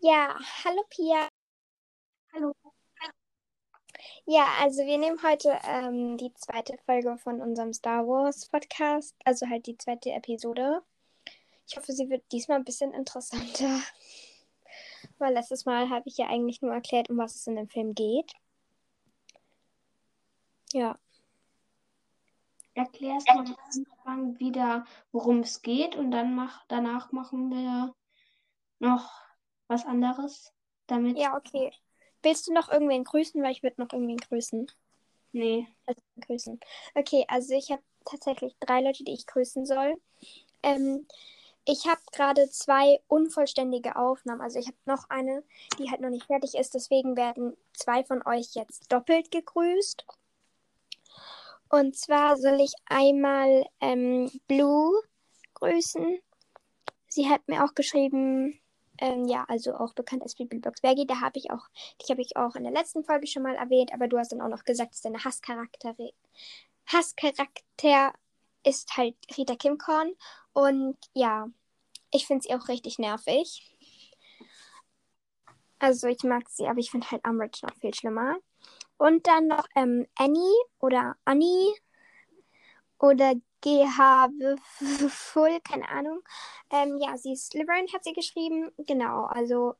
Ja, hallo Pia. Hallo. Ja, also wir nehmen heute ähm, die zweite Folge von unserem Star Wars Podcast, also halt die zweite Episode. Ich hoffe, sie wird diesmal ein bisschen interessanter, weil letztes Mal habe ich ja eigentlich nur erklärt, um was es in dem Film geht. Ja. Erklärst du am Anfang wieder, worum es geht und dann mach, danach machen wir noch was anderes damit. Ja, okay. Willst du noch irgendwen grüßen? Weil ich würde noch irgendwen grüßen. Nee. Also grüßen. Okay, also ich habe tatsächlich drei Leute, die ich grüßen soll. Ähm, ich habe gerade zwei unvollständige Aufnahmen. Also ich habe noch eine, die halt noch nicht fertig ist. Deswegen werden zwei von euch jetzt doppelt gegrüßt. Und zwar soll ich einmal ähm, Blue grüßen. Sie hat mir auch geschrieben, ähm, ja, also auch bekannt als Bibelbox Bergi. Da habe ich auch, die habe ich auch in der letzten Folge schon mal erwähnt, aber du hast dann auch noch gesagt, dass deine Hasscharakter, Hasscharakter ist halt Rita Kimcorn. Und ja, ich finde sie auch richtig nervig. Also ich mag sie, aber ich finde halt Umbridge noch viel schlimmer. Und dann noch ähm, Annie oder Annie oder GH Full, keine Ahnung. Ähm, ja, sie ist Slytherin, hat sie geschrieben. Genau, also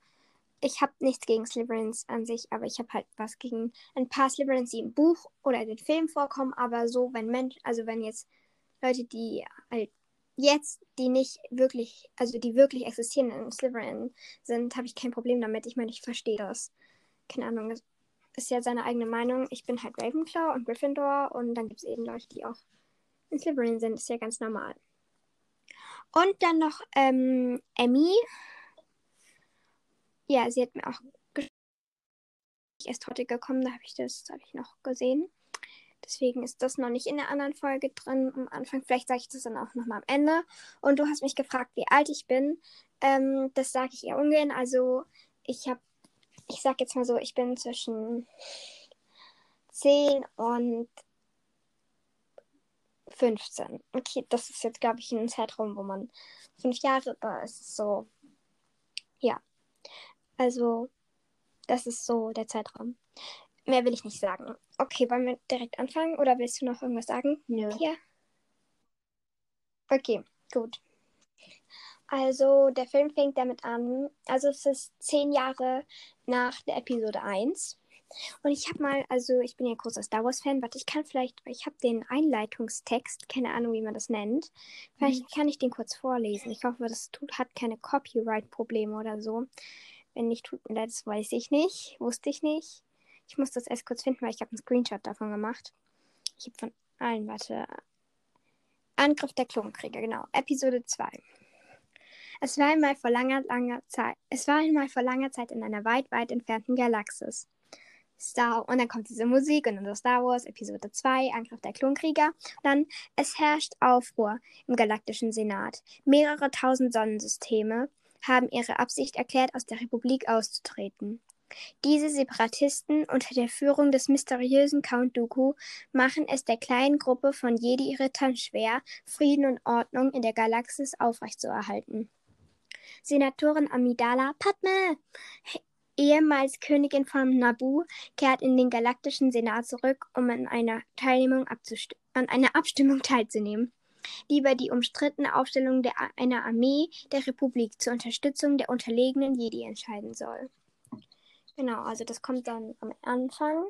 ich habe nichts gegen Slytherins an sich, aber ich habe halt was gegen ein paar Slytherins, die im Buch oder in den Film vorkommen. Aber so, wenn Menschen, also wenn jetzt Leute, die halt jetzt, die nicht wirklich, also die wirklich existieren in Slytherin sind, habe ich kein Problem damit. Ich meine, ich verstehe das. Keine Ahnung, ist ja seine eigene Meinung. Ich bin halt Ravenclaw und Gryffindor und dann gibt es eben Leute, die auch in Slytherin sind. Ist ja ganz normal. Und dann noch ähm, Emmy. Ja, sie hat mir auch erst heute gekommen, da habe ich das, habe ich noch gesehen. Deswegen ist das noch nicht in der anderen Folge drin am Anfang. Vielleicht sage ich das dann auch nochmal am Ende. Und du hast mich gefragt, wie alt ich bin. Ähm, das sage ich eher ungern. Also ich habe ich sag jetzt mal so, ich bin zwischen 10 und 15. Okay, das ist jetzt, glaube ich, ein Zeitraum, wo man fünf Jahre, da ist so. Ja. Also, das ist so der Zeitraum. Mehr will ich nicht sagen. Okay, wollen wir direkt anfangen oder willst du noch irgendwas sagen? Nö. Ja. Okay, gut. Also, der Film fängt damit an. Also, es ist zehn Jahre nach der Episode 1. Und ich habe mal, also ich bin ja großer Star Wars-Fan, warte, ich kann vielleicht, ich habe den Einleitungstext, keine Ahnung, wie man das nennt. Vielleicht mhm. kann ich den kurz vorlesen. Ich hoffe, das tut, hat keine Copyright-Probleme oder so. Wenn nicht, tut mir leid, das weiß ich nicht. Wusste ich nicht. Ich muss das erst kurz finden, weil ich habe einen Screenshot davon gemacht. Ich habe von allen, warte. Angriff der Klonkrieger, genau. Episode 2. Es war einmal vor langer, langer Zeit. Es war einmal vor langer Zeit in einer weit, weit entfernten Galaxis. Star und dann kommt diese Musik und dann so Star Wars Episode 2, Angriff der Klonkrieger. dann es herrscht Aufruhr im galaktischen Senat. Mehrere tausend Sonnensysteme haben ihre Absicht erklärt, aus der Republik auszutreten. Diese Separatisten unter der Führung des mysteriösen Count Dooku machen es der kleinen Gruppe von Jedi-Rittern schwer, Frieden und Ordnung in der Galaxis aufrechtzuerhalten. Senatorin Amidala Padme, ehemals Königin von Naboo, kehrt in den Galaktischen Senat zurück, um an einer, Teilnehmung an einer Abstimmung teilzunehmen, die über die umstrittene Aufstellung der, einer Armee der Republik zur Unterstützung der unterlegenen Jedi entscheiden soll. Genau, also das kommt dann am Anfang.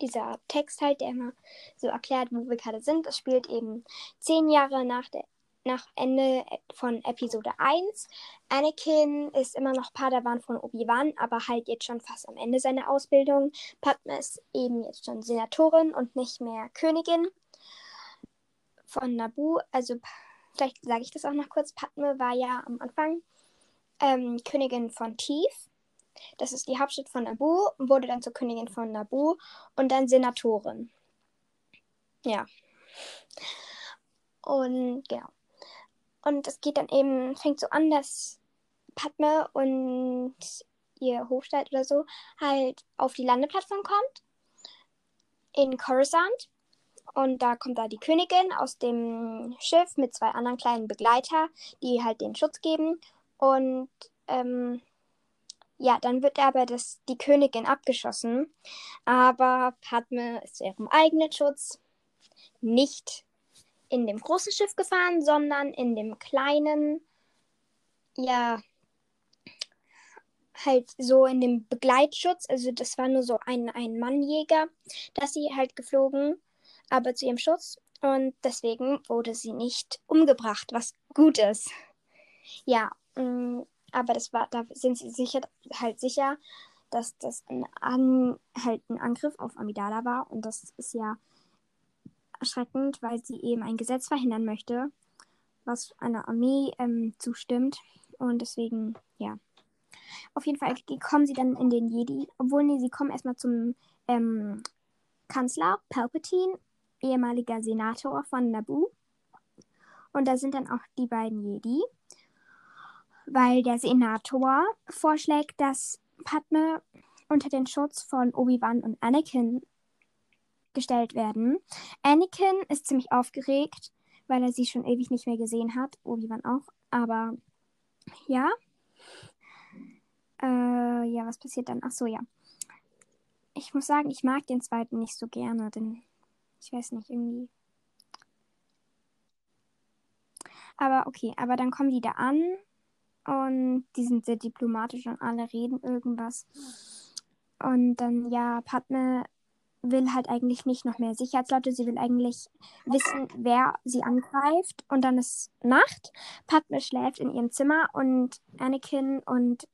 Dieser Text halt, der immer so erklärt, wo wir gerade sind. Das spielt eben zehn Jahre nach der nach Ende von Episode 1. Anakin ist immer noch Padawan von Obi-Wan, aber halt jetzt schon fast am Ende seiner Ausbildung. Padme ist eben jetzt schon Senatorin und nicht mehr Königin von Naboo. Also vielleicht sage ich das auch noch kurz. Padme war ja am Anfang ähm, Königin von Tief. Das ist die Hauptstadt von Naboo und wurde dann zur Königin von Naboo und dann Senatorin. Ja. Und genau. Und es geht dann eben, fängt so an, dass Padme und ihr Hofstaat oder so halt auf die Landeplattform kommt. In Coruscant. Und da kommt da die Königin aus dem Schiff mit zwei anderen kleinen Begleiter, die halt den Schutz geben. Und ähm, ja, dann wird aber das, die Königin abgeschossen. Aber Padme ist zu ihrem eigenen Schutz nicht in dem großen Schiff gefahren, sondern in dem kleinen, ja, halt so in dem Begleitschutz. Also das war nur so ein, ein Mannjäger, dass sie halt geflogen, aber zu ihrem Schutz. Und deswegen wurde sie nicht umgebracht, was gut ist. Ja, mm, aber das war, da sind sie sicher, halt sicher, dass das ein, An, halt ein Angriff auf Amidala war. Und das ist ja erschreckend, weil sie eben ein Gesetz verhindern möchte, was einer Armee ähm, zustimmt. Und deswegen, ja. Auf jeden Fall kommen sie dann in den Jedi. Obwohl, nee, sie kommen erstmal zum ähm, Kanzler Palpatine, ehemaliger Senator von Naboo. Und da sind dann auch die beiden Jedi. Weil der Senator vorschlägt, dass Padme unter den Schutz von Obi-Wan und Anakin gestellt werden. Anakin ist ziemlich aufgeregt, weil er sie schon ewig nicht mehr gesehen hat. Obi-Wan auch. Aber ja, äh, ja, was passiert dann? Ach so, ja. Ich muss sagen, ich mag den zweiten nicht so gerne, denn ich weiß nicht, irgendwie. Aber okay, aber dann kommen die da an und die sind sehr diplomatisch und alle reden irgendwas. Und dann, ja, Padme will halt eigentlich nicht noch mehr Sicherheitsleute. Sie will eigentlich wissen, wer sie angreift. Und dann ist Nacht. Padme schläft in ihrem Zimmer und Anakin und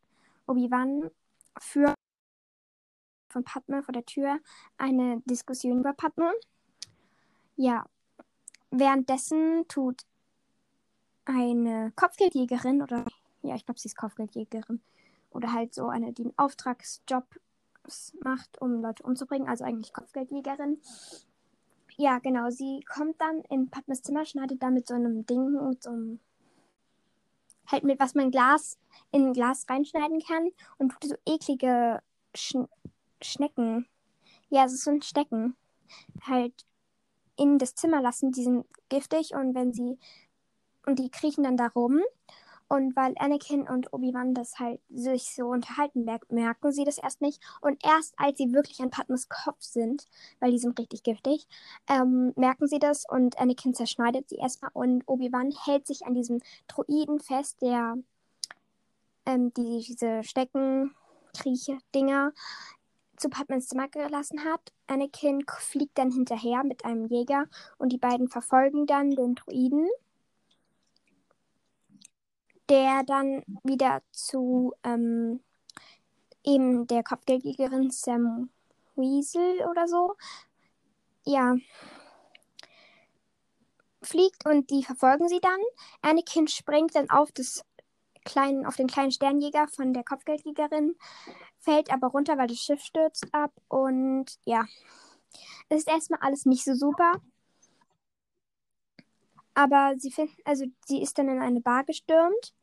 Obi-Wan führen von Padme vor der Tür eine Diskussion über Padme. Ja, währenddessen tut eine Kopfgeldjägerin oder ja, ich glaube, sie ist Kopfgeldjägerin oder halt so eine, die einen Auftragsjob macht, um Leute umzubringen, also eigentlich Kopfgeldjägerin. Ja, genau, sie kommt dann in Padmes Zimmer, schneidet da mit so einem Ding, mit so einem halt mit was man Glas in Glas reinschneiden kann und tut so eklige Sch Schnecken. Ja, es sind Stecken. Halt in das Zimmer lassen, die sind giftig und wenn sie und die kriechen dann da rum und weil Anakin und Obi-Wan das halt sich so unterhalten, merken sie das erst nicht. Und erst als sie wirklich an Padmes Kopf sind, weil die sind richtig giftig, ähm, merken sie das und Anakin zerschneidet sie erstmal und Obi-Wan hält sich an diesem Droiden fest, der ähm, die, diese Stecken-Krieche-Dinger zu Padmans Zimmer gelassen hat. Anakin fliegt dann hinterher mit einem Jäger und die beiden verfolgen dann den Droiden der dann wieder zu ähm, eben der Kopfgeldjägerin Sam Weasel oder so, ja, fliegt und die verfolgen sie dann. Anakin springt dann auf das kleinen, auf den kleinen Sternjäger von der Kopfgeldjägerin, fällt aber runter, weil das Schiff stürzt ab und ja, es ist erstmal alles nicht so super. Aber sie finden, also sie ist dann in eine Bar gestürmt.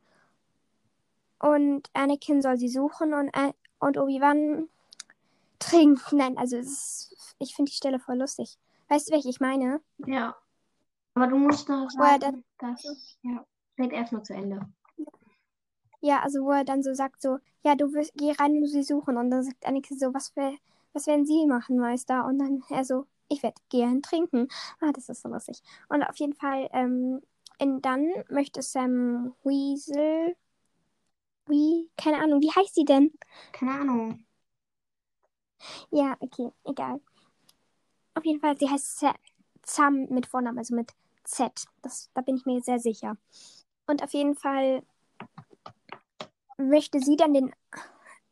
Und Anakin soll sie suchen und, äh, und Obi-Wan trinken. Nein, also ist, ich finde die Stelle voll lustig. Weißt du, welche ich meine? Ja. Aber du musst noch sagen, dass. Ja, red erstmal zu Ende. Ja, also wo er dann so sagt, so, ja, du wirst, geh rein und sie suchen. Und dann sagt Anakin so, was, für, was werden sie machen, Meister? Und dann er so, ich werde gern trinken. Ah, das ist so lustig. Und auf jeden Fall, ähm, dann möchte Sam Weasel, wie, keine Ahnung, wie heißt sie denn? Keine Ahnung. Ja, okay, egal. Auf jeden Fall, sie heißt Sam mit Vornamen, also mit Z. Das, da bin ich mir sehr sicher. Und auf jeden Fall möchte sie dann den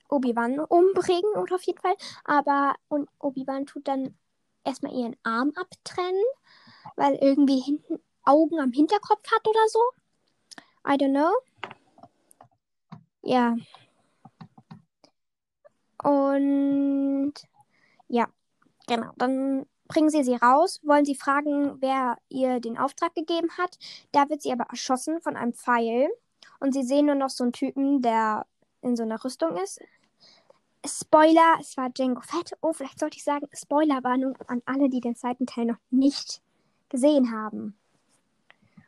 Obi-Wan umbringen, oder auf jeden Fall. Aber und Obi-Wan tut dann erstmal ihren Arm abtrennen, weil irgendwie hinten Augen am Hinterkopf hat oder so. I don't know. Ja. Und ja, genau. Dann bringen sie sie raus, wollen sie fragen, wer ihr den Auftrag gegeben hat. Da wird sie aber erschossen von einem Pfeil. Und sie sehen nur noch so einen Typen, der in so einer Rüstung ist. Spoiler, es war Django Fett. Oh, vielleicht sollte ich sagen, Spoilerwarnung an alle, die den zweiten Teil noch nicht gesehen haben.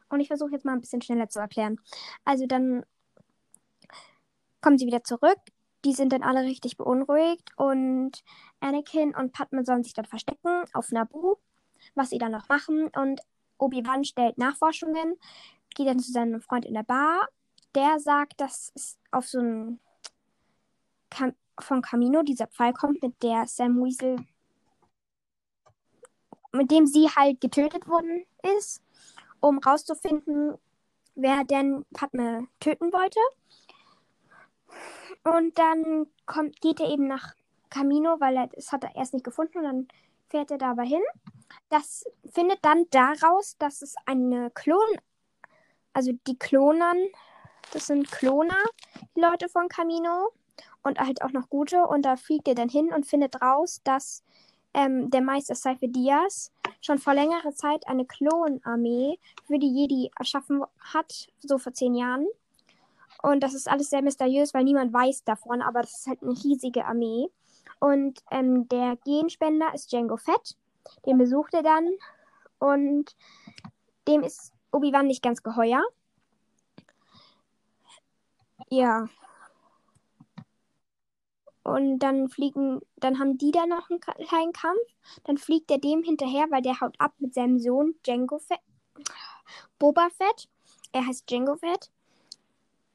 Und ich versuche jetzt mal ein bisschen schneller zu erklären. Also dann kommen sie wieder zurück. die sind dann alle richtig beunruhigt und Anakin und Padme sollen sich dann verstecken auf Naboo, was sie dann noch machen und Obi-Wan stellt Nachforschungen, geht dann zu seinem Freund in der Bar. Der sagt, dass es auf so ein Kam von Camino dieser Pfeil kommt, mit der Sam Weasel, mit dem sie halt getötet worden ist, um rauszufinden, wer denn Padme töten wollte. Und dann kommt, geht er eben nach Camino, weil er das hat er erst nicht gefunden und dann fährt er dabei hin. Das findet dann daraus, dass es eine Klon, also die Klonern, das sind Kloner, die Leute von Camino und halt auch noch gute. Und da fliegt er dann hin und findet raus, dass ähm, der Meister Seife Diaz schon vor längerer Zeit eine Klonarmee für die Jedi erschaffen hat, so vor zehn Jahren. Und das ist alles sehr mysteriös, weil niemand weiß davon, aber das ist halt eine riesige Armee. Und ähm, der Genspender ist Django Fett. Den besucht er dann. Und dem ist Obi-Wan nicht ganz geheuer. Ja. Und dann fliegen, dann haben die da noch einen kleinen Kampf. Dann fliegt er dem hinterher, weil der haut ab mit seinem Sohn Django Fett. Boba Fett. Er heißt Django Fett.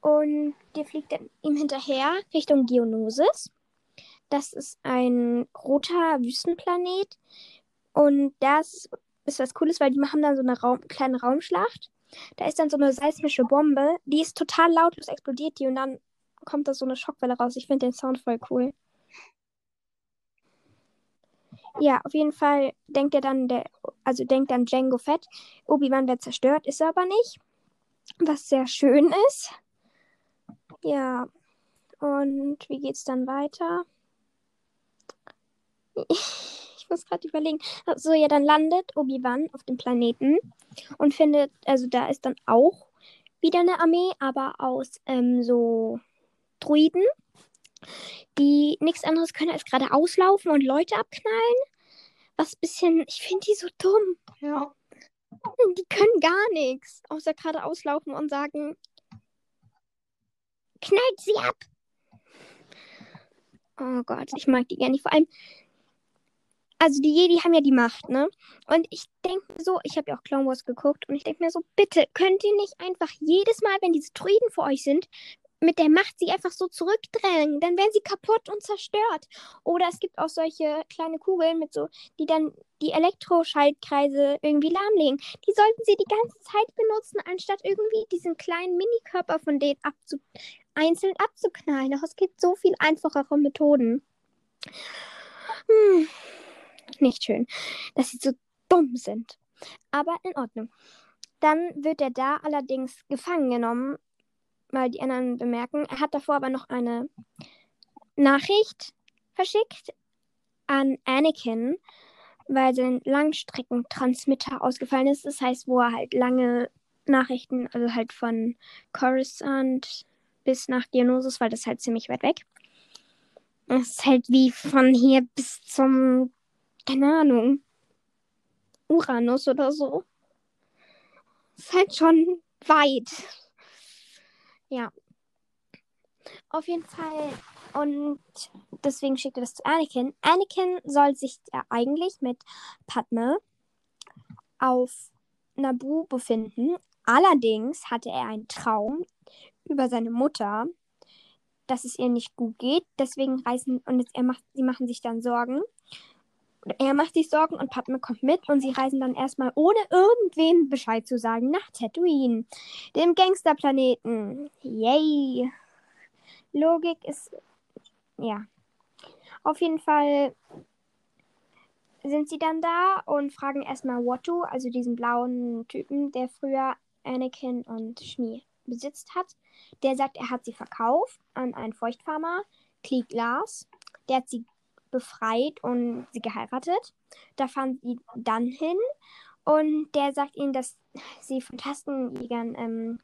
Und der fliegt dann ihm hinterher Richtung Geonosis. Das ist ein roter Wüstenplanet. Und das ist was Cooles, weil die machen dann so eine Raum kleine Raumschlacht. Da ist dann so eine seismische Bombe, die ist total lautlos, explodiert die und dann kommt da so eine Schockwelle raus. Ich finde den Sound voll cool. Ja, auf jeden Fall denkt er dann, der, also denkt dann Django Fett, Obi-Wan wird zerstört, ist er aber nicht. Was sehr schön ist. Ja, und wie geht's dann weiter? Ich muss gerade überlegen. So, ja, dann landet Obi-Wan auf dem Planeten und findet, also da ist dann auch wieder eine Armee, aber aus ähm, so Druiden, die nichts anderes können als gerade auslaufen und Leute abknallen. Was ein bisschen, ich finde die so dumm. Ja. Die können gar nichts, außer gerade auslaufen und sagen, knallt sie ab. Oh Gott, ich mag die gar nicht. Vor allem, also die Jedi haben ja die Macht, ne? Und ich denke so, ich habe ja auch Clone Wars geguckt und ich denke mir so, bitte, könnt ihr nicht einfach jedes Mal, wenn diese Druiden vor euch sind, mit der Macht sie einfach so zurückdrängen, dann werden sie kaputt und zerstört. Oder es gibt auch solche kleine Kugeln mit so, die dann die Elektroschaltkreise irgendwie lahmlegen. Die sollten sie die ganze Zeit benutzen, anstatt irgendwie diesen kleinen Minikörper von denen abzu einzeln abzuknallen. Doch es gibt so viel einfachere Methoden. Hm. Nicht schön, dass sie so dumm sind. Aber in Ordnung. Dann wird er da allerdings gefangen genommen weil die anderen bemerken. Er hat davor aber noch eine Nachricht verschickt an Anakin, weil sein Langstreckentransmitter ausgefallen ist. Das heißt, wo er halt lange Nachrichten, also halt von Coruscant bis nach Dionysus, weil das halt ziemlich weit weg. Das ist halt wie von hier bis zum, keine Ahnung, Uranus oder so. Das ist halt schon weit. Ja. Auf jeden Fall. Und deswegen schickt er das zu Anakin. Anakin soll sich ja eigentlich mit Padme auf Naboo befinden. Allerdings hatte er einen Traum über seine Mutter, dass es ihr nicht gut geht. Deswegen reisen und er macht, sie machen sich dann Sorgen er macht sich Sorgen und Padme kommt mit und sie reisen dann erstmal ohne irgendwem Bescheid zu sagen nach Tatooine, dem Gangsterplaneten. Yay! Logik ist ja. Auf jeden Fall sind sie dann da und fragen erstmal Watto, also diesen blauen Typen, der früher Anakin und Shmi besitzt hat. Der sagt, er hat sie verkauft an einen Feuchtfarmer, Klieg Lars. Der hat sie befreit und sie geheiratet. Da fahren sie dann hin und der sagt ihnen, dass sie von Tastenjägern ähm,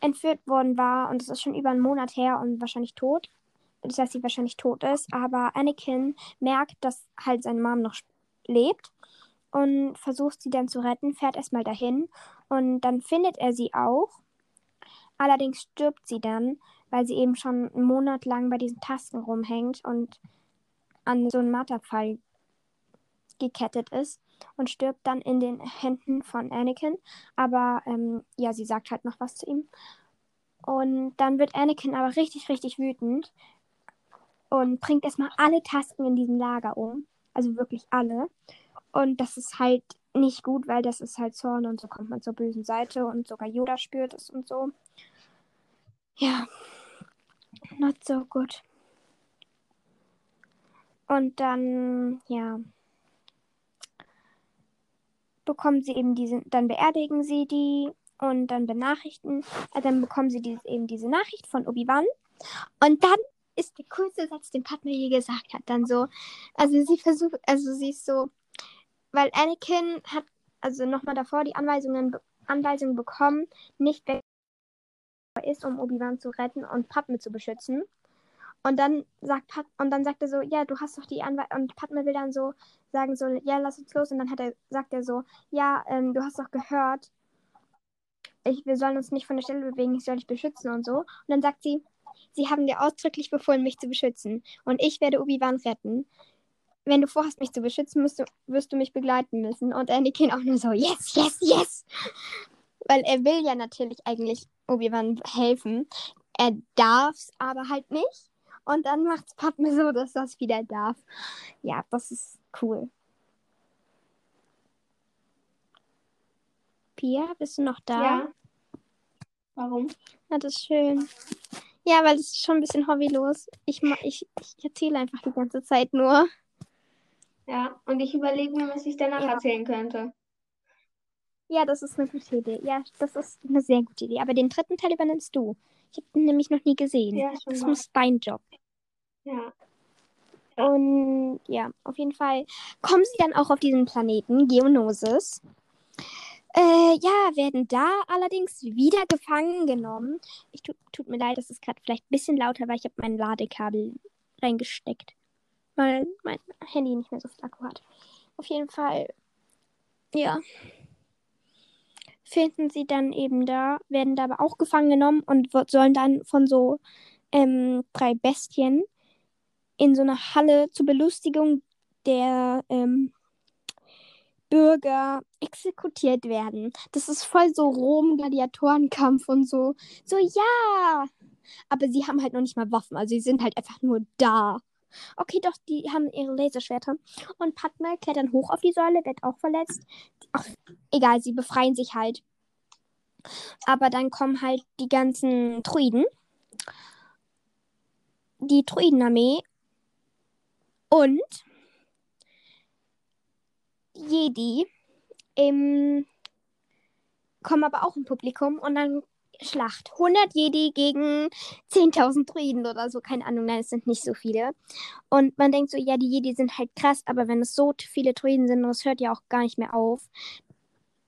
entführt worden war und es ist schon über einen Monat her und wahrscheinlich tot. Das heißt, sie wahrscheinlich tot ist. Aber Anakin merkt, dass halt seine Mom noch lebt und versucht sie dann zu retten, fährt erstmal dahin und dann findet er sie auch. Allerdings stirbt sie dann, weil sie eben schon einen Monat lang bei diesen Tasten rumhängt und an so einen Marterpfahl gekettet ist und stirbt dann in den Händen von Anakin. Aber ähm, ja, sie sagt halt noch was zu ihm. Und dann wird Anakin aber richtig, richtig wütend und bringt erstmal alle Tasten in diesem Lager um. Also wirklich alle. Und das ist halt nicht gut, weil das ist halt Zorn und so kommt man zur bösen Seite und sogar Yoda spürt es und so. Ja, not so good. Und dann, ja, bekommen sie eben diese, dann beerdigen sie die und dann benachrichten, äh, dann bekommen sie dieses, eben diese Nachricht von Obi-Wan. Und dann ist der coolste Satz, den Padme je gesagt hat, dann so, also sie versucht, also sie ist so, weil Anakin hat also nochmal davor die Anweisungen, Anweisungen bekommen, nicht weg ist, um Obi-Wan zu retten und Padme zu beschützen. Und dann sagt Pat und dann sagt er so, ja, du hast doch die Anweisung. Und Padme will dann so sagen so, ja, lass uns los. Und dann hat er, sagt er so, ja, ähm, du hast doch gehört, ich, wir sollen uns nicht von der Stelle bewegen, ich soll dich beschützen und so. Und dann sagt sie, sie haben dir ausdrücklich befohlen, mich zu beschützen. Und ich werde Obi-Wan retten. Wenn du vorhast, mich zu beschützen, du, wirst du mich begleiten müssen. Und Anakin auch nur so, yes, yes, yes. Weil er will ja natürlich eigentlich Obi-Wan helfen. Er darf es aber halt nicht. Und dann macht es Padme so, dass das wieder darf. Ja, das ist cool. Pia, bist du noch da? Ja. Warum? Ja, das ist schön. Ja, weil es ist schon ein bisschen hobbylos. Ich, ich, ich erzähle einfach die ganze Zeit nur. Ja, und ich überlege mir, was ich danach ja. erzählen könnte. Ja, das ist eine gute Idee. Ja, das ist eine sehr gute Idee. Aber den dritten Teil übernimmst du. Ich habe den nämlich noch nie gesehen. Ja, das muss dein Job. Ja. Und ja, auf jeden Fall kommen sie dann auch auf diesen Planeten, Geonosis. Äh, ja, werden da allerdings wieder gefangen genommen. Ich tu, tut mir leid, das ist gerade vielleicht ein bisschen lauter, weil ich habe mein Ladekabel reingesteckt. Weil mein Handy nicht mehr so viel Akku hat. Auf jeden Fall, ja. Finden sie dann eben da, werden da aber auch gefangen genommen und sollen dann von so ähm, drei Bestien in so einer Halle zur Belustigung der ähm, Bürger exekutiert werden. Das ist voll so Rom-Gladiatorenkampf und so. So, ja! Aber sie haben halt noch nicht mal Waffen. Also sie sind halt einfach nur da. Okay, doch, die haben ihre Laserschwerter. Und Padme klettern hoch auf die Säule, wird auch verletzt. Ach, egal, sie befreien sich halt. Aber dann kommen halt die ganzen Druiden. Die Druidenarmee. Und Jedi ähm, kommen aber auch im Publikum und dann Schlacht. 100 Jedi gegen 10.000 Druiden oder so. Keine Ahnung, nein, es sind nicht so viele. Und man denkt so, ja, die Jedi sind halt krass, aber wenn es so viele Druiden sind und es hört ja auch gar nicht mehr auf,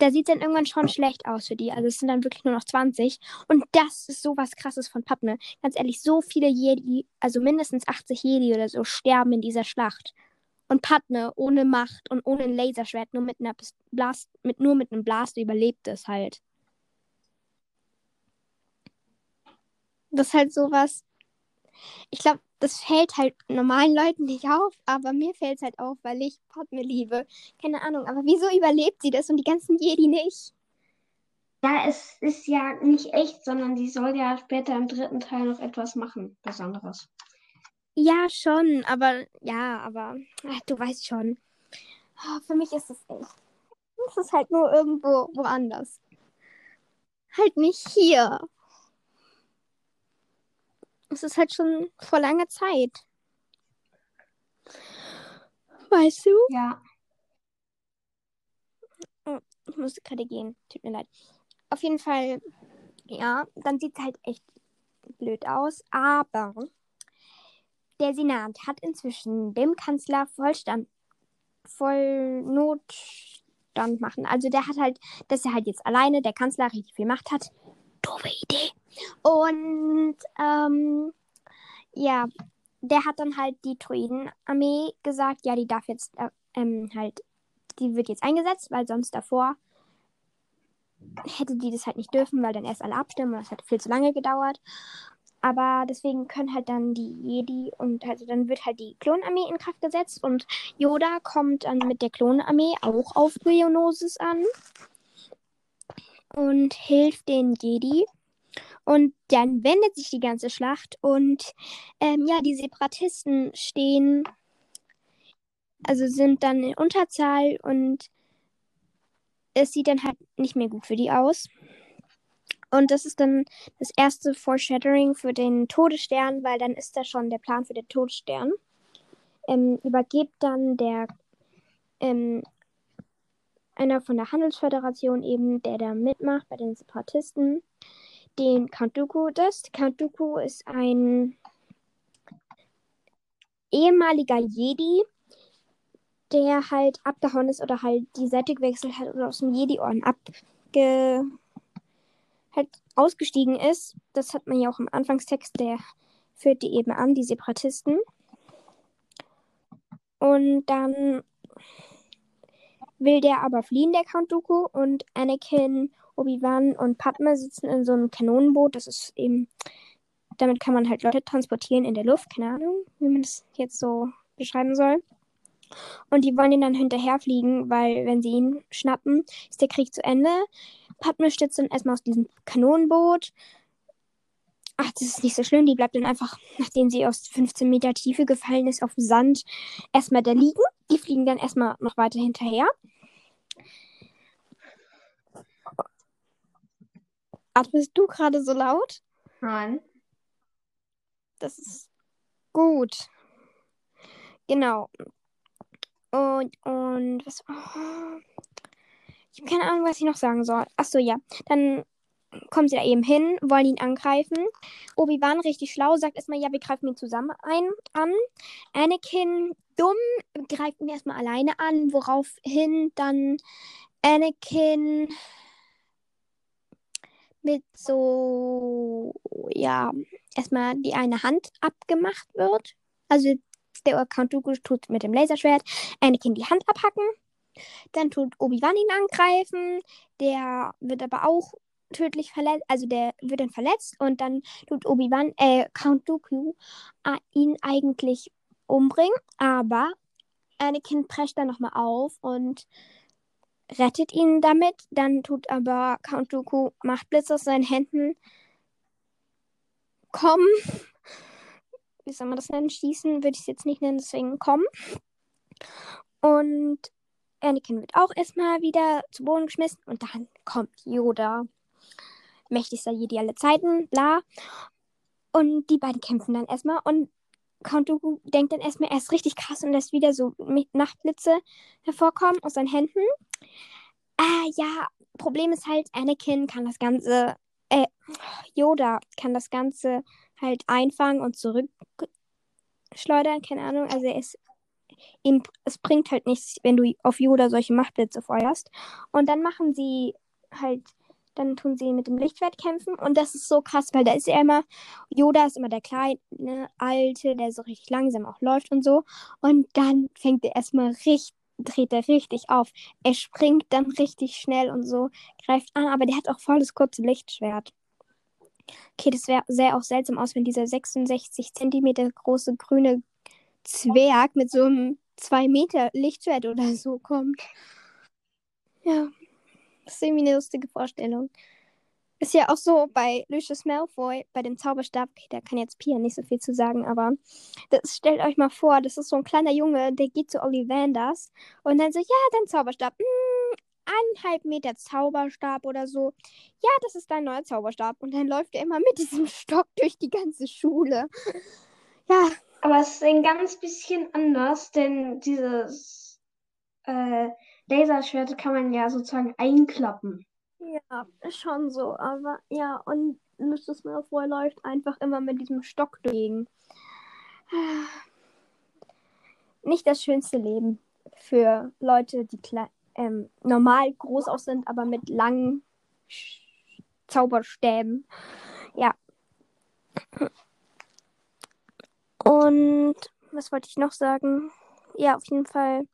da sieht es dann irgendwann schon schlecht aus für die. Also es sind dann wirklich nur noch 20. Und das ist so was krasses von Padme. Ganz ehrlich, so viele Jedi, also mindestens 80 Jedi oder so, sterben in dieser Schlacht. Und Padme ohne Macht und ohne ein Laserschwert, nur mit einer Blast, mit, nur mit einem Blaster überlebt es halt. Das ist halt sowas. Ich glaube, das fällt halt normalen Leuten nicht auf, aber mir fällt es halt auf, weil ich Padme liebe. Keine Ahnung, aber wieso überlebt sie das und die ganzen Jedi nicht? Ja, es ist ja nicht echt, sondern sie soll ja später im dritten Teil noch etwas machen, Besonderes. Ja, schon, aber ja, aber ach, du weißt schon. Ah, für mich ist es echt. Es ist halt nur irgendwo woanders. Halt nicht hier. Es ist halt schon vor langer Zeit. Weißt du? Ja. Oh, ich musste gerade gehen. Tut mir leid. Auf jeden Fall, ja, dann sieht es halt echt blöd aus. Aber der Senat hat inzwischen dem Kanzler Vollstand, voll Notstand machen. Also der hat halt, dass er halt jetzt alleine, der Kanzler richtig viel Macht hat. Doofe Idee. Und ähm, ja, der hat dann halt die Druidenarmee gesagt, ja, die darf jetzt äh, ähm, halt, die wird jetzt eingesetzt, weil sonst davor hätte die das halt nicht dürfen, weil dann erst alle abstimmen und das hat viel zu lange gedauert. Aber deswegen können halt dann die Jedi und also dann wird halt die Klonarmee in Kraft gesetzt und Yoda kommt dann mit der Klonarmee auch auf Geonosis an und hilft den Jedi. Und dann wendet sich die ganze Schlacht und ähm, ja, die Separatisten stehen, also sind dann in Unterzahl und es sieht dann halt nicht mehr gut für die aus. Und das ist dann das erste Foreshadowing für den Todesstern, weil dann ist da schon der Plan für den Todesstern. Ähm, übergibt dann der ähm, einer von der Handelsföderation eben, der da mitmacht bei den Separatisten, den. Count Dooku ist ein ehemaliger Jedi, der halt abgehauen ist oder halt die Seite gewechselt hat oder aus dem Jedi-Orden abge halt ausgestiegen ist. Das hat man ja auch im Anfangstext, der führt die eben an, die Separatisten. Und dann will der aber fliehen, der Count Dooku. Und Anakin, Obi-Wan und Padme sitzen in so einem Kanonenboot. Das ist eben, damit kann man halt Leute transportieren in der Luft. Keine Ahnung, wie man das jetzt so beschreiben soll. Und die wollen ihn dann hinterherfliegen, weil wenn sie ihn schnappen, ist der Krieg zu Ende. Padme stürzt dann erstmal aus diesem Kanonenboot. Ach, das ist nicht so schlimm. Die bleibt dann einfach, nachdem sie aus 15 Meter Tiefe gefallen ist, auf Sand erstmal da liegen. Die fliegen dann erstmal noch weiter hinterher. Atmest du gerade so laut? Nein. Das ist gut. Genau. Und, und, was. Oh. Ich habe keine Ahnung, was ich noch sagen soll. Achso, ja. Dann kommen sie da eben hin, wollen ihn angreifen. Obi-Wan, richtig schlau, sagt erstmal, ja, wir greifen ihn zusammen ein, an. Anakin, dumm, greift ihn erstmal alleine an, woraufhin dann Anakin mit so, ja, erstmal die eine Hand abgemacht wird. Also der Account Dooku tut mit dem Laserschwert Anakin die Hand abhacken. Dann tut Obi-Wan ihn angreifen. Der wird aber auch tödlich verletzt, also der wird dann verletzt und dann tut Obi-Wan, äh, Count Dooku äh, ihn eigentlich umbringen, aber Anakin prescht dann nochmal auf und rettet ihn damit. Dann tut aber Count Dooku Machtblitz aus seinen Händen kommen. Wie soll man das nennen? Schießen würde ich es jetzt nicht nennen, deswegen kommen. Und Anakin wird auch erstmal wieder zu Boden geschmissen und dann kommt Yoda. Mächtigster Jedi aller Zeiten, bla. Und die beiden kämpfen dann erstmal und Count Dooku denkt dann erstmal, er ist richtig krass und lässt wieder so Nachtblitze hervorkommen aus seinen Händen. Äh, ja, Problem ist halt, Anakin kann das Ganze, äh, Yoda kann das Ganze halt einfangen und zurückschleudern, keine Ahnung. Also ist ihm, es bringt halt nichts, wenn du auf Yoda solche Machtblitze feuerst. Und dann machen sie halt, dann tun sie mit dem Lichtschwert kämpfen. Und das ist so krass, weil da ist er immer, Yoda ist immer der kleine, alte, der so richtig langsam auch läuft und so. Und dann fängt er erstmal richtig dreht er richtig auf. Er springt dann richtig schnell und so, greift an, aber der hat auch voll das kurze Lichtschwert. Okay, das wär, sähe auch seltsam aus, wenn dieser 66 Zentimeter große grüne Zwerg mit so einem 2 Meter Lichtschwert oder so kommt. Ja, das ist irgendwie eine lustige Vorstellung. Ist ja auch so bei Lucius Malfoy, bei dem Zauberstab, da kann jetzt Pia nicht so viel zu sagen, aber das, stellt euch mal vor, das ist so ein kleiner Junge, der geht zu Ollivanders und dann so, ja, dein Zauberstab, mh, hm, eineinhalb Meter Zauberstab oder so. Ja, das ist dein neuer Zauberstab. Und dann läuft er immer mit diesem Stock durch die ganze Schule. Ja, aber es ist ein ganz bisschen anders, denn dieses äh, Laserschwert kann man ja sozusagen einklappen. Ja, schon so. Aber ja, und Lucius Malfoy läuft einfach immer mit diesem Stock dagegen. Nicht das schönste Leben für Leute, die ähm, normal groß aus sind, aber mit langen Zauberstäben. Ja. Und was wollte ich noch sagen? Ja, auf jeden Fall.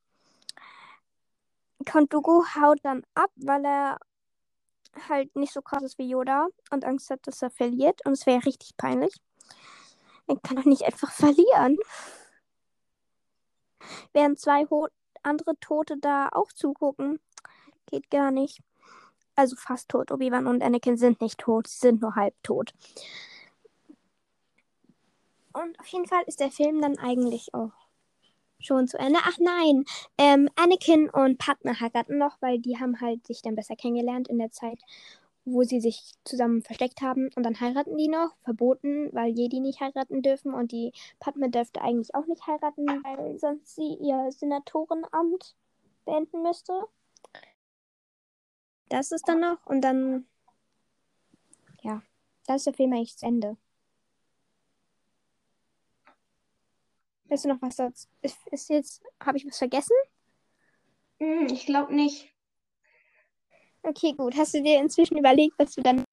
Dooku haut dann ab, weil er halt nicht so krass ist wie Yoda und Angst hat, dass er verliert. Und es wäre richtig peinlich. Er kann doch nicht einfach verlieren. Während zwei Ho andere Tote da auch zugucken. Geht gar nicht. Also fast tot. Obi-Wan und Anakin sind nicht tot. Sie sind nur halb tot. Und auf jeden Fall ist der Film dann eigentlich auch schon zu Ende. Ach nein, ähm, Anakin und Padme heiraten noch, weil die haben halt sich dann besser kennengelernt in der Zeit, wo sie sich zusammen versteckt haben. Und dann heiraten die noch, verboten, weil Jedi nicht heiraten dürfen. Und die Padme dürfte eigentlich auch nicht heiraten, weil sonst sie ihr Senatorenamt beenden müsste. Das ist dann noch. Und dann, ja, da ist der Film eigentlich zu Ende. Weißt du noch was dazu? Ist, ist jetzt, habe ich was vergessen? Hm, ich glaube nicht. Okay, gut. Hast du dir inzwischen überlegt, was du dann.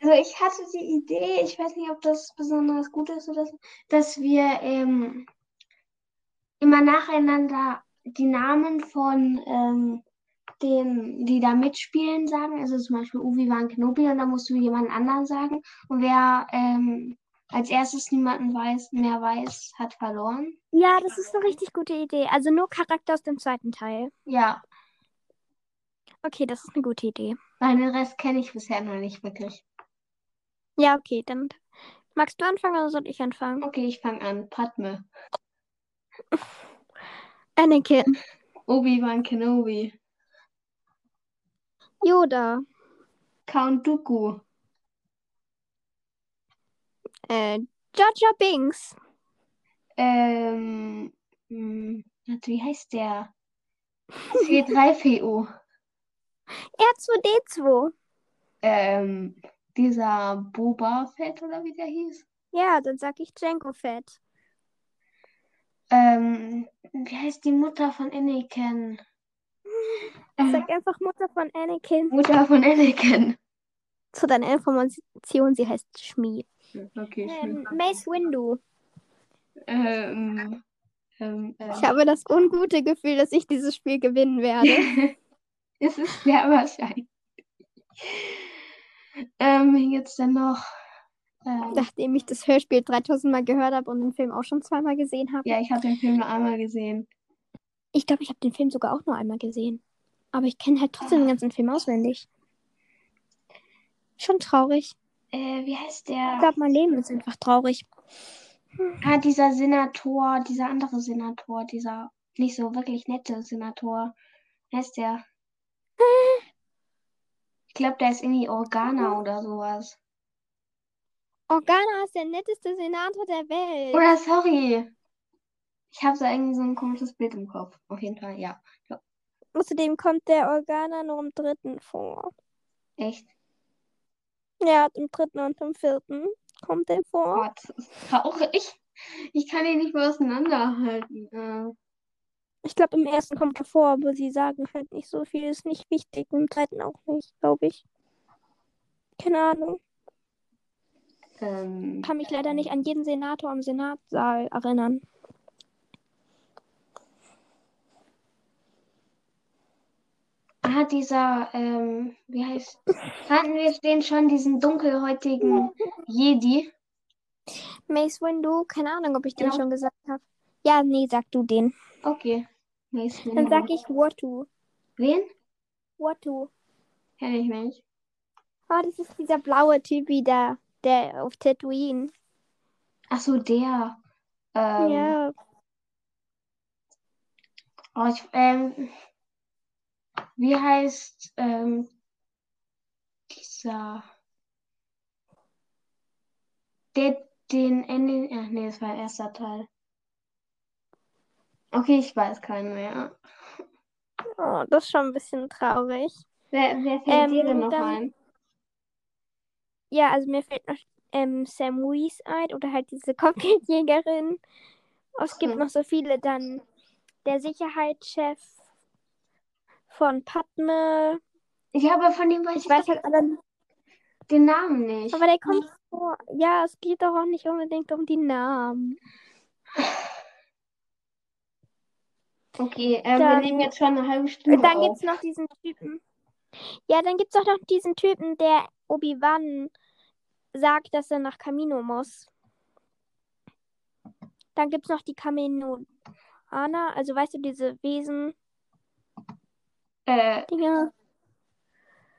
Also ich hatte die Idee, ich weiß nicht, ob das besonders gut ist oder so, dass wir ähm, immer nacheinander die Namen von ähm, den, die da mitspielen, sagen. Also zum Beispiel Uwe Van Kenobi und dann musst du jemand anderen sagen. Und wer ähm, als erstes niemanden weiß, mehr weiß, hat verloren. Ja, das ist eine richtig gute Idee. Also nur Charakter aus dem zweiten Teil. Ja, Okay, das ist eine gute Idee. weil den Rest kenne ich bisher noch nicht wirklich. Ja, okay, dann magst du anfangen oder soll ich anfangen? Okay, ich fange an. Padme. Anakin, Obi-Wan Kenobi. Yoda, Count Dooku. Äh, Jar Binks, Ähm, warte, wie heißt der? C3PO. R2D2. Ähm, dieser Boba Fett oder wie der hieß? Ja, dann sag ich Jango Fett. Ähm, wie heißt die Mutter von Anakin? Sag einfach Mutter von Anakin. Mutter von Anakin. Zu deiner Information, sie heißt Okay, Ähm, Mace Windu. Ähm, ähm, Ich ähm. habe das ungute Gefühl, dass ich dieses Spiel gewinnen werde. es ist sehr wahrscheinlich. Ähm, jetzt dann noch. Ähm, Nachdem ich das Hörspiel 3000 Mal gehört habe und den Film auch schon zweimal gesehen habe. ja, ich habe den Film nur einmal gesehen. Ich glaube, ich habe den Film sogar auch nur einmal gesehen. Aber ich kenne halt trotzdem den ganzen Film auswendig. Schon traurig. Äh, wie heißt Ich der? glaube, mein Leben ist einfach traurig. Ah, dieser Senator, dieser andere Senator, dieser nicht so wirklich nette Senator. Wie heißt der? Ich glaube, der ist irgendwie Organa oder sowas. Organa ist der netteste Senator der Welt. Oder sorry. Ich habe so irgendwie so ein komisches Bild im Kopf. Auf jeden Fall, ja. ja. Außerdem kommt der Organa nur im dritten vor. Echt. Ja, im dritten und im vierten kommt der vor. Gott, das ist traurig. Ich kann ihn nicht mehr auseinanderhalten. Äh, Ich glaube, im ersten kommt er vor, aber sie sagen halt nicht so viel. Ist nicht wichtig. Im zweiten auch nicht, glaube ich. Keine Ahnung. ähm, Kann mich leider nicht an jeden Senator im Senatssaal erinnern. Ah, dieser, ähm, wie heißt, hatten wir den schon, diesen dunkelhäutigen Jedi? Mace Windu, keine Ahnung, ob ich den Genau. schon gesagt habe. Ja, nee, sag du den. Okay. Mace Dann Windu. sag ich Watu. Wen? Watu. Kenn ich nicht. Oh, das ist dieser blaue Typ wieder, der auf Tatooine. Ach so, der. Ähm, Ja, oh, ich, ähm, wie heißt, ähm, dieser, der, den Ende, ach nee, das war der erste Teil. Okay, ich weiß keinen mehr. oh, das ist schon ein bisschen traurig. Wer, wer fällt dir Ähm, denn noch dann- ein? Ja, also mir fällt noch ähm, Sam Weiss ein oder halt diese Kopfgeldjägerin. Oh, Es gibt Hm. noch so viele. Dann der Sicherheitschef von Padme. Ja, aber von dem weiß Ich ich weiß halt alle, den Namen nicht. aber der kommt vor. Ja, es geht doch auch nicht unbedingt um die Namen. Okay, wir Dann- nehmen jetzt schon eine halbe Stunde Dann auf. gibt's noch diesen Typen. Ja, dann gibt's auch noch diesen Typen, der Obi-Wan sagt, dass er nach Camino muss. Dann gibt's noch die Kaminoaner, also weißt du, diese Wesen, Äh, Dinge.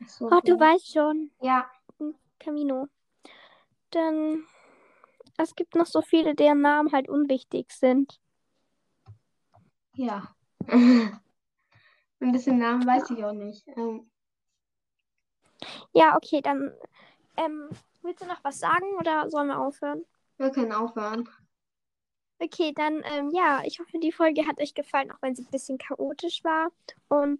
ach so, Ach, du ja. weißt schon, Ja, Camino. Dann, es gibt noch so viele, deren Namen halt unwichtig sind. ja. Ein bisschen Namen weiß ich auch nicht. Ähm, Ja, okay, dann, ähm, willst du noch was sagen oder sollen wir aufhören? wir können aufhören. Okay, dann, ähm, ja, ich hoffe, die Folge hat euch gefallen, auch wenn sie ein bisschen chaotisch war. Und